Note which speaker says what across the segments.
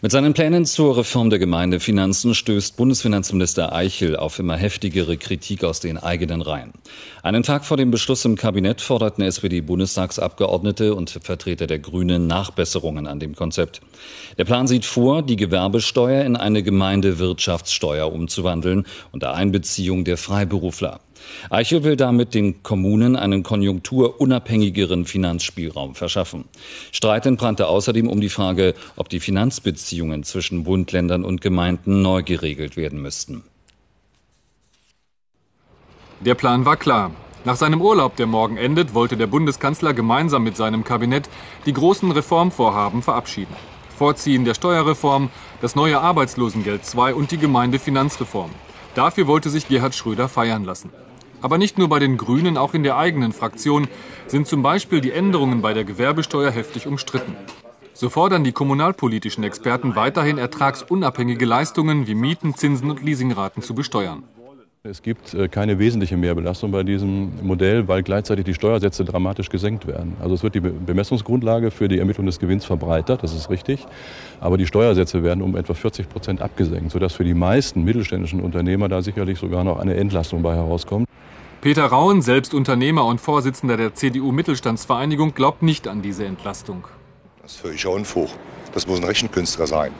Speaker 1: Mit seinen Plänen zur Reform der Gemeindefinanzen stößt Bundesfinanzminister Eichel auf immer heftigere Kritik aus den eigenen Reihen. Einen Tag vor dem Beschluss im Kabinett forderten SPD-Bundestagsabgeordnete und Vertreter der Grünen Nachbesserungen an dem Konzept. Der Plan sieht vor, die Gewerbesteuer in eine Gemeindewirtschaftssteuer umzuwandeln unter Einbeziehung der Freiberufler. Eichel will damit den Kommunen einen konjunkturunabhängigeren Finanzspielraum verschaffen. Streit entbrannte außerdem um die Frage, ob die Finanzbeziehungen zwischen Bund, Ländern und Gemeinden neu geregelt werden müssten.
Speaker 2: Der Plan war klar. Nach seinem Urlaub, der morgen endet, wollte der Bundeskanzler gemeinsam mit seinem Kabinett die großen Reformvorhaben verabschieden. Vorziehen der Steuerreform, das neue Arbeitslosengeld II und die Gemeindefinanzreform. Dafür wollte sich Gerhard Schröder feiern lassen. Aber nicht nur bei den Grünen, auch in der eigenen Fraktion sind zum Beispiel die Änderungen bei der Gewerbesteuer heftig umstritten. So fordern die kommunalpolitischen Experten weiterhin ertragsunabhängige Leistungen wie Mieten, Zinsen und Leasingraten zu besteuern.
Speaker 3: Es gibt äh, keine wesentliche Mehrbelastung bei diesem Modell, weil gleichzeitig die Steuersätze dramatisch gesenkt werden. Also es wird die Bemessungsgrundlage für die Ermittlung des Gewinns verbreitert, das ist richtig. Aber die Steuersätze werden um etwa 40 Prozent abgesenkt, sodass für die meisten mittelständischen Unternehmer da sicherlich sogar noch eine Entlastung bei herauskommt.
Speaker 2: Peter Rauen, selbst Unternehmer und Vorsitzender der CDU Mittelstandsvereinigung, glaubt nicht an diese Entlastung.
Speaker 4: Das ist völliger Unfug. Das muss ein Rechenkünstler sein.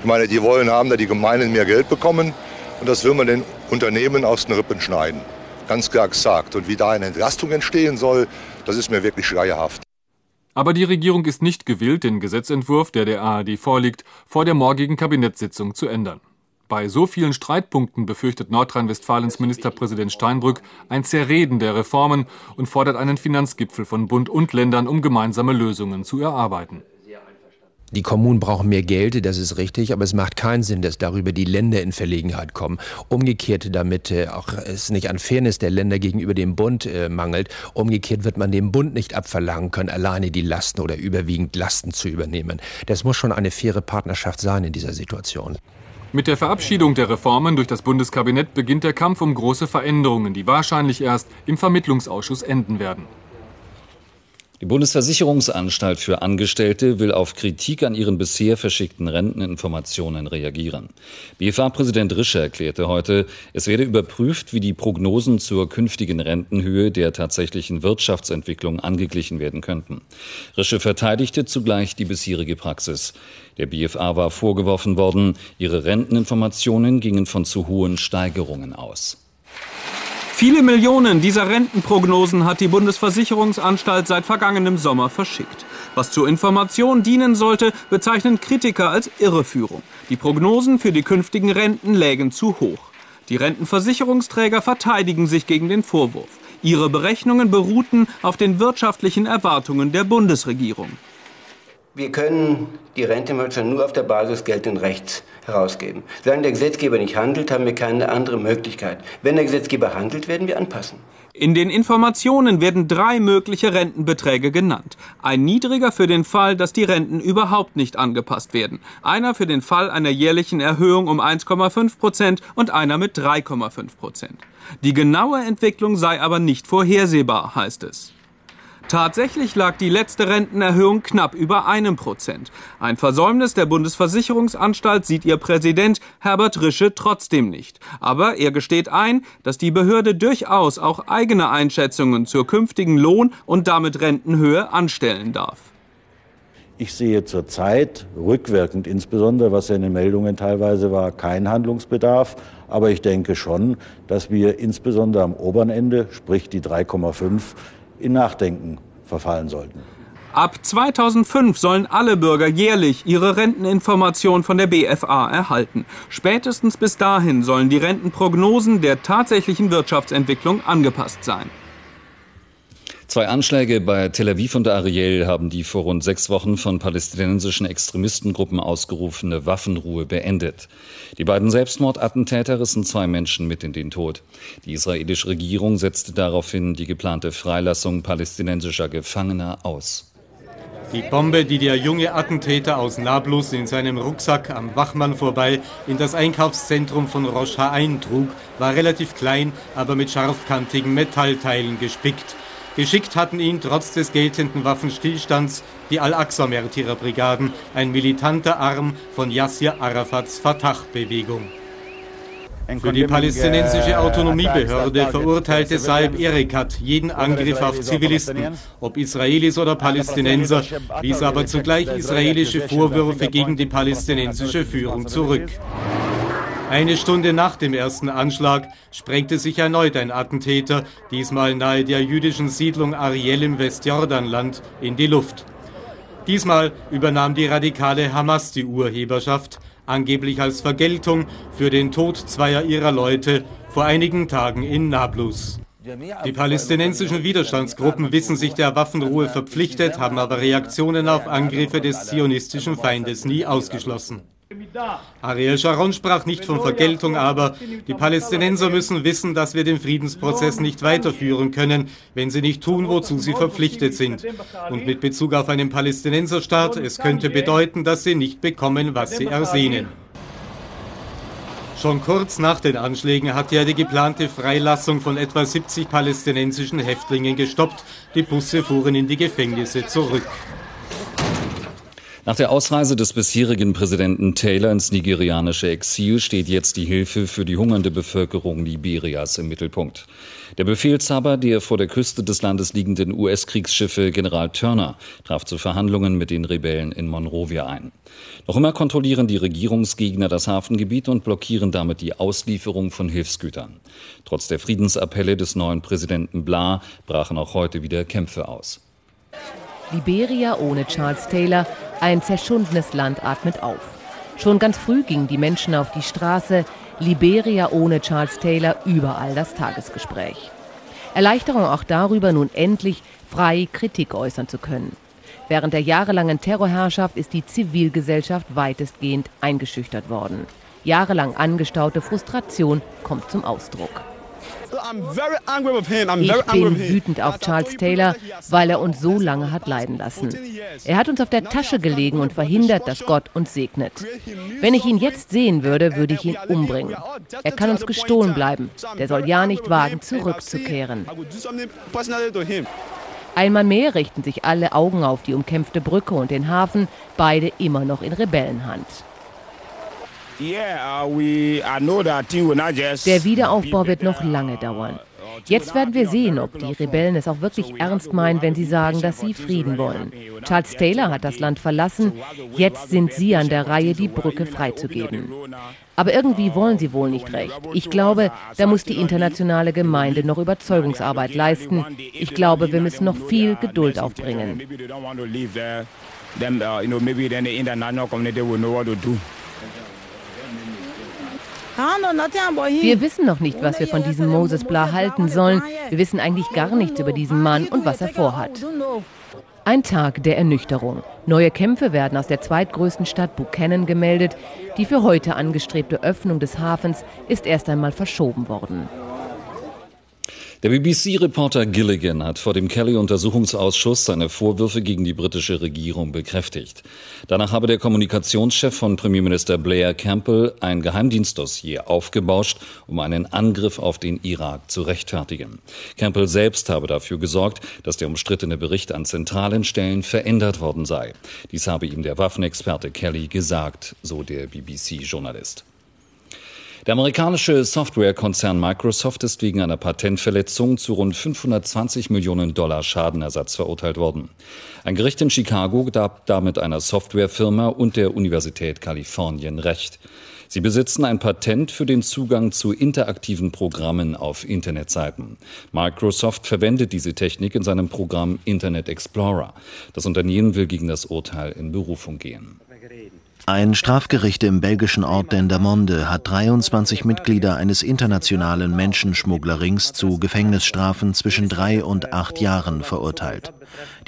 Speaker 4: Ich meine, die wollen haben, da die Gemeinden mehr Geld bekommen. Und das will man den Unternehmen aus den Rippen schneiden. Ganz klar gesagt. Und wie da eine Entlastung entstehen soll, das ist mir wirklich schleierhaft.
Speaker 2: Aber die Regierung ist nicht gewillt, den Gesetzentwurf, der der ARD vorliegt, vor der morgigen Kabinettssitzung zu ändern. Bei so vielen Streitpunkten befürchtet Nordrhein-Westfalens Ministerpräsident Steinbrück ein Zerreden der Reformen und fordert einen Finanzgipfel von Bund und Ländern, um gemeinsame Lösungen zu erarbeiten.
Speaker 5: Die Kommunen brauchen mehr Geld, das ist richtig, aber es macht keinen Sinn, dass darüber die Länder in Verlegenheit kommen. Umgekehrt, damit äh, auch es nicht an Fairness der Länder gegenüber dem Bund äh, mangelt, umgekehrt wird man dem Bund nicht abverlangen können, alleine die Lasten oder überwiegend Lasten zu übernehmen. Das muss schon eine faire Partnerschaft sein in dieser Situation.
Speaker 2: Mit der Verabschiedung der Reformen durch das Bundeskabinett beginnt der Kampf um große Veränderungen, die wahrscheinlich erst im Vermittlungsausschuss enden werden.
Speaker 1: Die Bundesversicherungsanstalt für Angestellte will auf Kritik an ihren bisher verschickten Renteninformationen reagieren. BFA-Präsident Rischer erklärte heute, es werde überprüft, wie die Prognosen zur künftigen Rentenhöhe der tatsächlichen Wirtschaftsentwicklung angeglichen werden könnten. Rischer verteidigte zugleich die bisherige Praxis. Der BFA war vorgeworfen worden, ihre Renteninformationen gingen von zu hohen Steigerungen aus.
Speaker 6: Viele Millionen dieser Rentenprognosen hat die Bundesversicherungsanstalt seit vergangenem Sommer verschickt. Was zur Information dienen sollte, bezeichnen Kritiker als Irreführung. Die Prognosen für die künftigen Renten lägen zu hoch. Die Rentenversicherungsträger verteidigen sich gegen den Vorwurf. Ihre Berechnungen beruhten auf den wirtschaftlichen Erwartungen der Bundesregierung.
Speaker 7: Wir können die Rente nur auf der Basis geltenden Rechts herausgeben. Solange der Gesetzgeber nicht handelt, haben wir keine andere Möglichkeit. Wenn der Gesetzgeber handelt, werden wir anpassen.
Speaker 6: In den Informationen werden drei mögliche Rentenbeträge genannt. Ein niedriger für den Fall, dass die Renten überhaupt nicht angepasst werden. Einer für den Fall einer jährlichen Erhöhung um 1,5 Prozent und einer mit 3,5 Prozent. Die genaue Entwicklung sei aber nicht vorhersehbar, heißt es. Tatsächlich lag die letzte Rentenerhöhung knapp über einem Prozent. Ein Versäumnis der Bundesversicherungsanstalt sieht ihr Präsident Herbert Rische trotzdem nicht. Aber er gesteht ein, dass die Behörde durchaus auch eigene Einschätzungen zur künftigen Lohn- und damit Rentenhöhe anstellen darf.
Speaker 8: Ich sehe zurzeit, rückwirkend insbesondere, was ja in den Meldungen teilweise war, keinen Handlungsbedarf. Aber ich denke schon, dass wir insbesondere am oberen Ende, sprich die 3,5, in Nachdenken verfallen sollten.
Speaker 6: Ab 2005 sollen alle Bürger jährlich ihre Renteninformation von der BFA erhalten. Spätestens bis dahin sollen die Rentenprognosen der tatsächlichen Wirtschaftsentwicklung angepasst sein.
Speaker 1: Zwei Anschläge bei Tel Aviv und Ariel haben die vor rund sechs Wochen von palästinensischen Extremistengruppen ausgerufene Waffenruhe beendet. Die beiden Selbstmordattentäter rissen zwei Menschen mit in den Tod. Die israelische Regierung setzte daraufhin die geplante Freilassung palästinensischer Gefangener aus.
Speaker 9: Die Bombe, die der junge Attentäter aus Nablus in seinem Rucksack am Wachmann vorbei in das Einkaufszentrum von Rocha eintrug, war relativ klein, aber mit scharfkantigen Metallteilen gespickt. Geschickt hatten ihn trotz des geltenden Waffenstillstands die Al-Aqsa-Märtyrerbrigaden, ein militanter Arm von Yassir Arafats Fatah-Bewegung. Für die palästinensische Autonomiebehörde verurteilte Saib Erekat jeden Angriff auf Zivilisten, ob Israelis oder Palästinenser, wies aber zugleich israelische Vorwürfe gegen die palästinensische Führung zurück. Eine Stunde nach dem ersten Anschlag sprengte sich erneut ein Attentäter, diesmal nahe der jüdischen Siedlung Ariel im Westjordanland, in die Luft. Diesmal übernahm die radikale Hamas die Urheberschaft, angeblich als Vergeltung für den Tod zweier ihrer Leute vor einigen Tagen in Nablus. Die palästinensischen Widerstandsgruppen wissen sich der Waffenruhe verpflichtet, haben aber Reaktionen auf Angriffe des zionistischen Feindes nie ausgeschlossen. Ariel Sharon sprach nicht von Vergeltung, aber die Palästinenser müssen wissen, dass wir den Friedensprozess nicht weiterführen können, wenn sie nicht tun, wozu sie verpflichtet sind. Und mit Bezug auf einen Palästinenserstaat, es könnte bedeuten, dass sie nicht bekommen, was sie ersehnen. Schon kurz nach den Anschlägen hat er die geplante Freilassung von etwa 70 palästinensischen Häftlingen gestoppt. Die Busse fuhren in die Gefängnisse zurück.
Speaker 1: Nach der Ausreise des bisherigen Präsidenten Taylor ins nigerianische Exil steht jetzt die Hilfe für die hungernde Bevölkerung Liberias im Mittelpunkt. Der Befehlshaber der vor der Küste des Landes liegenden US-Kriegsschiffe General Turner traf zu Verhandlungen mit den Rebellen in Monrovia ein. Noch immer kontrollieren die Regierungsgegner das Hafengebiet und blockieren damit die Auslieferung von Hilfsgütern. Trotz der Friedensappelle des neuen Präsidenten Bla brachen auch heute wieder Kämpfe aus.
Speaker 10: Liberia ohne Charles Taylor, ein zerschundenes Land atmet auf. Schon ganz früh gingen die Menschen auf die Straße, Liberia ohne Charles Taylor überall das Tagesgespräch. Erleichterung auch darüber, nun endlich frei Kritik äußern zu können. Während der jahrelangen Terrorherrschaft ist die Zivilgesellschaft weitestgehend eingeschüchtert worden. Jahrelang angestaute Frustration kommt zum Ausdruck. Ich bin wütend auf Charles Taylor, weil er uns so lange hat leiden lassen. Er hat uns auf der Tasche gelegen und verhindert, dass Gott uns segnet. Wenn ich ihn jetzt sehen würde, würde ich ihn umbringen. Er kann uns gestohlen bleiben. Der soll ja nicht wagen, zurückzukehren. Einmal mehr richten sich alle Augen auf die umkämpfte Brücke und den Hafen, beide immer noch in Rebellenhand. Der Wiederaufbau wird noch lange dauern. Jetzt werden wir sehen, ob die Rebellen es auch wirklich ernst meinen, wenn sie sagen, dass sie Frieden wollen. Charles Taylor hat das Land verlassen. Jetzt sind sie an der Reihe, die Brücke freizugeben. Aber irgendwie wollen sie wohl nicht recht. Ich glaube, da muss die internationale Gemeinde noch Überzeugungsarbeit leisten. Ich glaube, wir müssen noch viel Geduld aufbringen. Wir wissen noch nicht, was wir von diesem Moses Blah halten sollen. Wir wissen eigentlich gar nichts über diesen Mann und was er vorhat. Ein Tag der Ernüchterung. Neue Kämpfe werden aus der zweitgrößten Stadt Buchanan gemeldet. Die für heute angestrebte Öffnung des Hafens ist erst einmal verschoben worden.
Speaker 1: Der BBC-Reporter Gilligan hat vor dem Kelly-Untersuchungsausschuss seine Vorwürfe gegen die britische Regierung bekräftigt. Danach habe der Kommunikationschef von Premierminister Blair Campbell ein Geheimdienstdossier aufgebauscht, um einen Angriff auf den Irak zu rechtfertigen. Campbell selbst habe dafür gesorgt, dass der umstrittene Bericht an zentralen Stellen verändert worden sei. Dies habe ihm der Waffenexperte Kelly gesagt, so der BBC-Journalist. Der amerikanische Softwarekonzern Microsoft ist wegen einer Patentverletzung zu rund 520 Millionen Dollar Schadenersatz verurteilt worden. Ein Gericht in Chicago gab damit einer Softwarefirma und der Universität Kalifornien Recht. Sie besitzen ein Patent für den Zugang zu interaktiven Programmen auf Internetseiten. Microsoft verwendet diese Technik in seinem Programm Internet Explorer. Das Unternehmen will gegen das Urteil in Berufung gehen.
Speaker 11: Ein Strafgericht im belgischen Ort Dendermonde hat 23 Mitglieder eines internationalen Menschenschmugglerrings zu Gefängnisstrafen zwischen drei und acht Jahren verurteilt.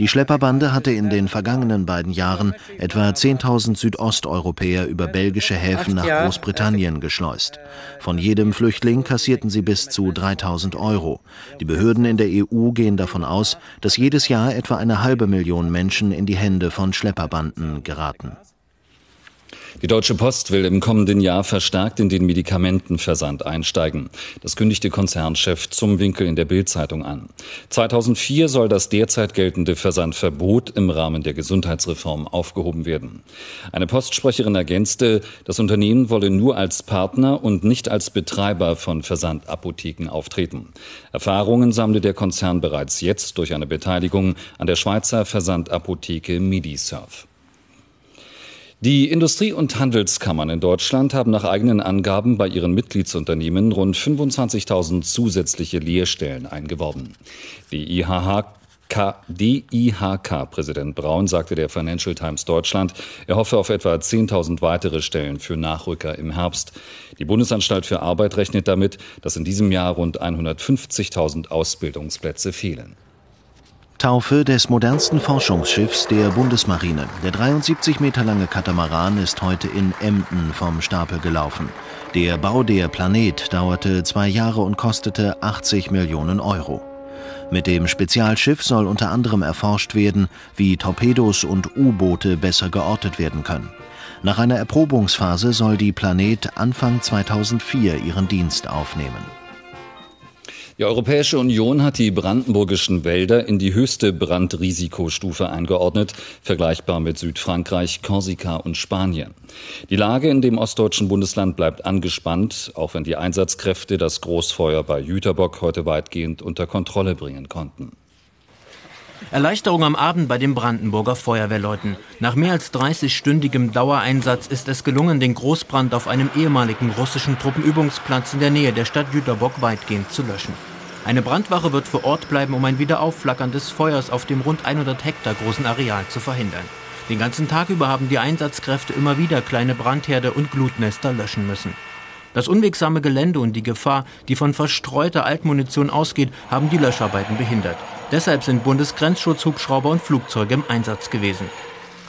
Speaker 11: Die Schlepperbande hatte in den vergangenen beiden Jahren etwa 10.000 Südosteuropäer über belgische Häfen nach Großbritannien geschleust. Von jedem Flüchtling kassierten sie bis zu 3.000 Euro. Die Behörden in der EU gehen davon aus, dass jedes Jahr etwa eine halbe Million Menschen in die Hände von Schlepperbanden geraten.
Speaker 1: Die Deutsche Post will im kommenden Jahr verstärkt in den Medikamentenversand einsteigen. Das kündigte Konzernchef zum Winkel in der Bildzeitung an. 2004 soll das derzeit geltende Versandverbot im Rahmen der Gesundheitsreform aufgehoben werden. Eine Postsprecherin ergänzte, das Unternehmen wolle nur als Partner und nicht als Betreiber von Versandapotheken auftreten. Erfahrungen sammle der Konzern bereits jetzt durch eine Beteiligung an der Schweizer Versandapotheke Medisurf. Die Industrie- und Handelskammern in Deutschland haben nach eigenen Angaben bei ihren Mitgliedsunternehmen rund 25.000 zusätzliche Lehrstellen eingeworben. Die DIHK-Präsident Braun sagte der Financial Times Deutschland, er hoffe auf etwa 10.000 weitere Stellen für Nachrücker im Herbst. Die Bundesanstalt für Arbeit rechnet damit, dass in diesem Jahr rund 150.000 Ausbildungsplätze fehlen.
Speaker 11: Taufe des modernsten Forschungsschiffs der Bundesmarine. Der 73 Meter lange Katamaran ist heute in Emden vom Stapel gelaufen. Der Bau der Planet dauerte zwei Jahre und kostete 80 Millionen Euro. Mit dem Spezialschiff soll unter anderem erforscht werden, wie Torpedos und U-Boote besser geortet werden können. Nach einer Erprobungsphase soll die Planet Anfang 2004 ihren Dienst aufnehmen.
Speaker 1: Die Europäische Union hat die brandenburgischen Wälder in die höchste Brandrisikostufe eingeordnet, vergleichbar mit Südfrankreich, Korsika und Spanien. Die Lage in dem ostdeutschen Bundesland bleibt angespannt, auch wenn die Einsatzkräfte das Großfeuer bei Jüterbock heute weitgehend unter Kontrolle bringen konnten.
Speaker 12: Erleichterung am Abend bei den Brandenburger Feuerwehrleuten. Nach mehr als 30-stündigem Dauereinsatz ist es gelungen, den Großbrand auf einem ehemaligen russischen Truppenübungsplatz in der Nähe der Stadt Jüterbock weitgehend zu löschen. Eine Brandwache wird vor Ort bleiben, um ein Wiederaufflackern des Feuers auf dem rund 100 Hektar großen Areal zu verhindern. Den ganzen Tag über haben die Einsatzkräfte immer wieder kleine Brandherde und Glutnester löschen müssen. Das unwegsame Gelände und die Gefahr, die von verstreuter Altmunition ausgeht, haben die Löscharbeiten behindert. Deshalb sind Bundesgrenzschutzhubschrauber und Flugzeuge im Einsatz gewesen.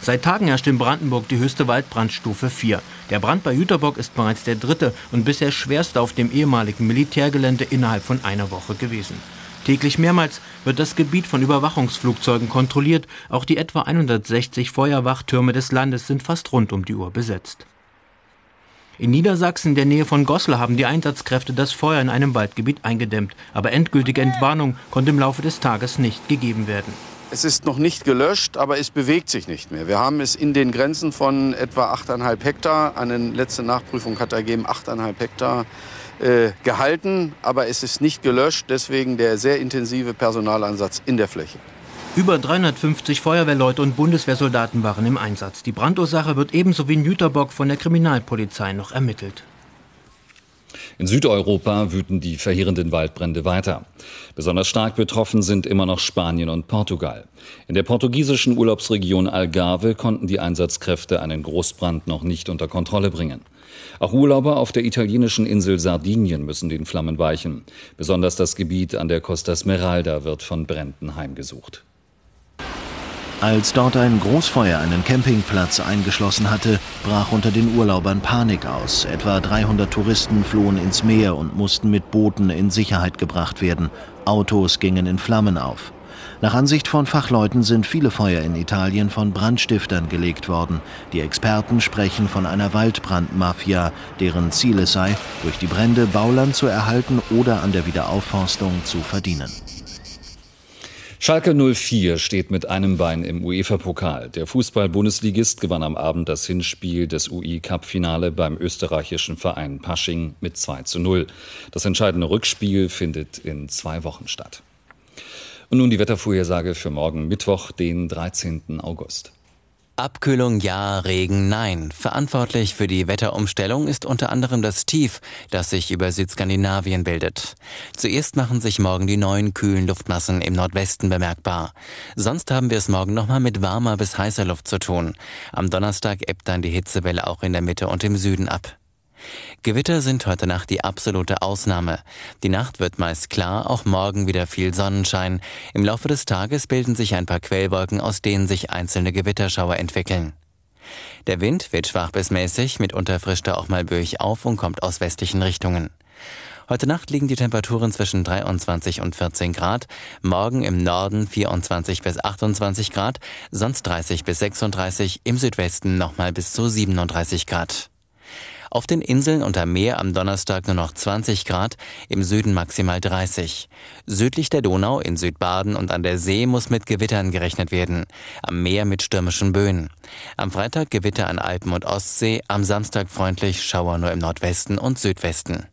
Speaker 12: Seit Tagen herrscht in Brandenburg die höchste Waldbrandstufe 4. Der Brand bei Jüterbock ist bereits der dritte und bisher schwerste auf dem ehemaligen Militärgelände innerhalb von einer Woche gewesen. Täglich mehrmals wird das Gebiet von Überwachungsflugzeugen kontrolliert. Auch die etwa 160 Feuerwachtürme des Landes sind fast rund um die Uhr besetzt. In Niedersachsen, in der Nähe von Goslar, haben die Einsatzkräfte das Feuer in einem Waldgebiet eingedämmt. Aber endgültige Entwarnung konnte im Laufe des Tages nicht gegeben werden.
Speaker 13: Es ist noch nicht gelöscht, aber es bewegt sich nicht mehr. Wir haben es in den Grenzen von etwa 8,5 Hektar, eine letzte Nachprüfung hat ergeben 8,5 Hektar, äh, gehalten, aber es ist nicht gelöscht, deswegen der sehr intensive Personalansatz in der Fläche.
Speaker 12: Über 350 Feuerwehrleute und Bundeswehrsoldaten waren im Einsatz. Die Brandursache wird ebenso wie in Jüterbock von der Kriminalpolizei noch ermittelt.
Speaker 1: In Südeuropa wüten die verheerenden Waldbrände weiter. Besonders stark betroffen sind immer noch Spanien und Portugal. In der portugiesischen Urlaubsregion Algarve konnten die Einsatzkräfte einen Großbrand noch nicht unter Kontrolle bringen. Auch Urlauber auf der italienischen Insel Sardinien müssen den Flammen weichen. Besonders das Gebiet an der Costa Smeralda wird von Bränden heimgesucht.
Speaker 11: Als dort ein Großfeuer einen Campingplatz eingeschlossen hatte, brach unter den Urlaubern Panik aus. Etwa 300 Touristen flohen ins Meer und mussten mit Booten in Sicherheit gebracht werden. Autos gingen in Flammen auf. Nach Ansicht von Fachleuten sind viele Feuer in Italien von Brandstiftern gelegt worden. Die Experten sprechen von einer Waldbrandmafia, deren Ziel es sei, durch die Brände Bauland zu erhalten oder an der Wiederaufforstung zu verdienen.
Speaker 1: Schalke 04 steht mit einem Bein im UEFA-Pokal. Der Fußball-Bundesligist gewann am Abend das Hinspiel des UI-Cup-Finale beim österreichischen Verein Pasching mit 2 zu 0. Das entscheidende Rückspiel findet in zwei Wochen statt. Und nun die Wettervorhersage für morgen Mittwoch, den 13. August.
Speaker 14: Abkühlung ja, Regen nein. Verantwortlich für die Wetterumstellung ist unter anderem das Tief, das sich über Südskandinavien bildet. Zuerst machen sich morgen die neuen kühlen Luftmassen im Nordwesten bemerkbar. Sonst haben wir es morgen nochmal mit warmer bis heißer Luft zu tun. Am Donnerstag ebbt dann die Hitzewelle auch in der Mitte und im Süden ab. Gewitter sind heute Nacht die absolute Ausnahme. Die Nacht wird meist klar, auch morgen wieder viel Sonnenschein. Im Laufe des Tages bilden sich ein paar Quellwolken, aus denen sich einzelne Gewitterschauer entwickeln. Der Wind wird schwach bis mäßig, mitunter frischt er auch mal böig auf und kommt aus westlichen Richtungen. Heute Nacht liegen die Temperaturen zwischen 23 und 14 Grad, morgen im Norden 24 bis 28 Grad, sonst 30 bis 36, im Südwesten nochmal bis zu 37 Grad. Auf den Inseln und am Meer am Donnerstag nur noch 20 Grad, im Süden maximal 30. Südlich der Donau, in Südbaden und an der See muss mit Gewittern gerechnet werden. Am Meer mit stürmischen Böen. Am Freitag Gewitter an Alpen und Ostsee, am Samstag freundlich Schauer nur im Nordwesten und Südwesten.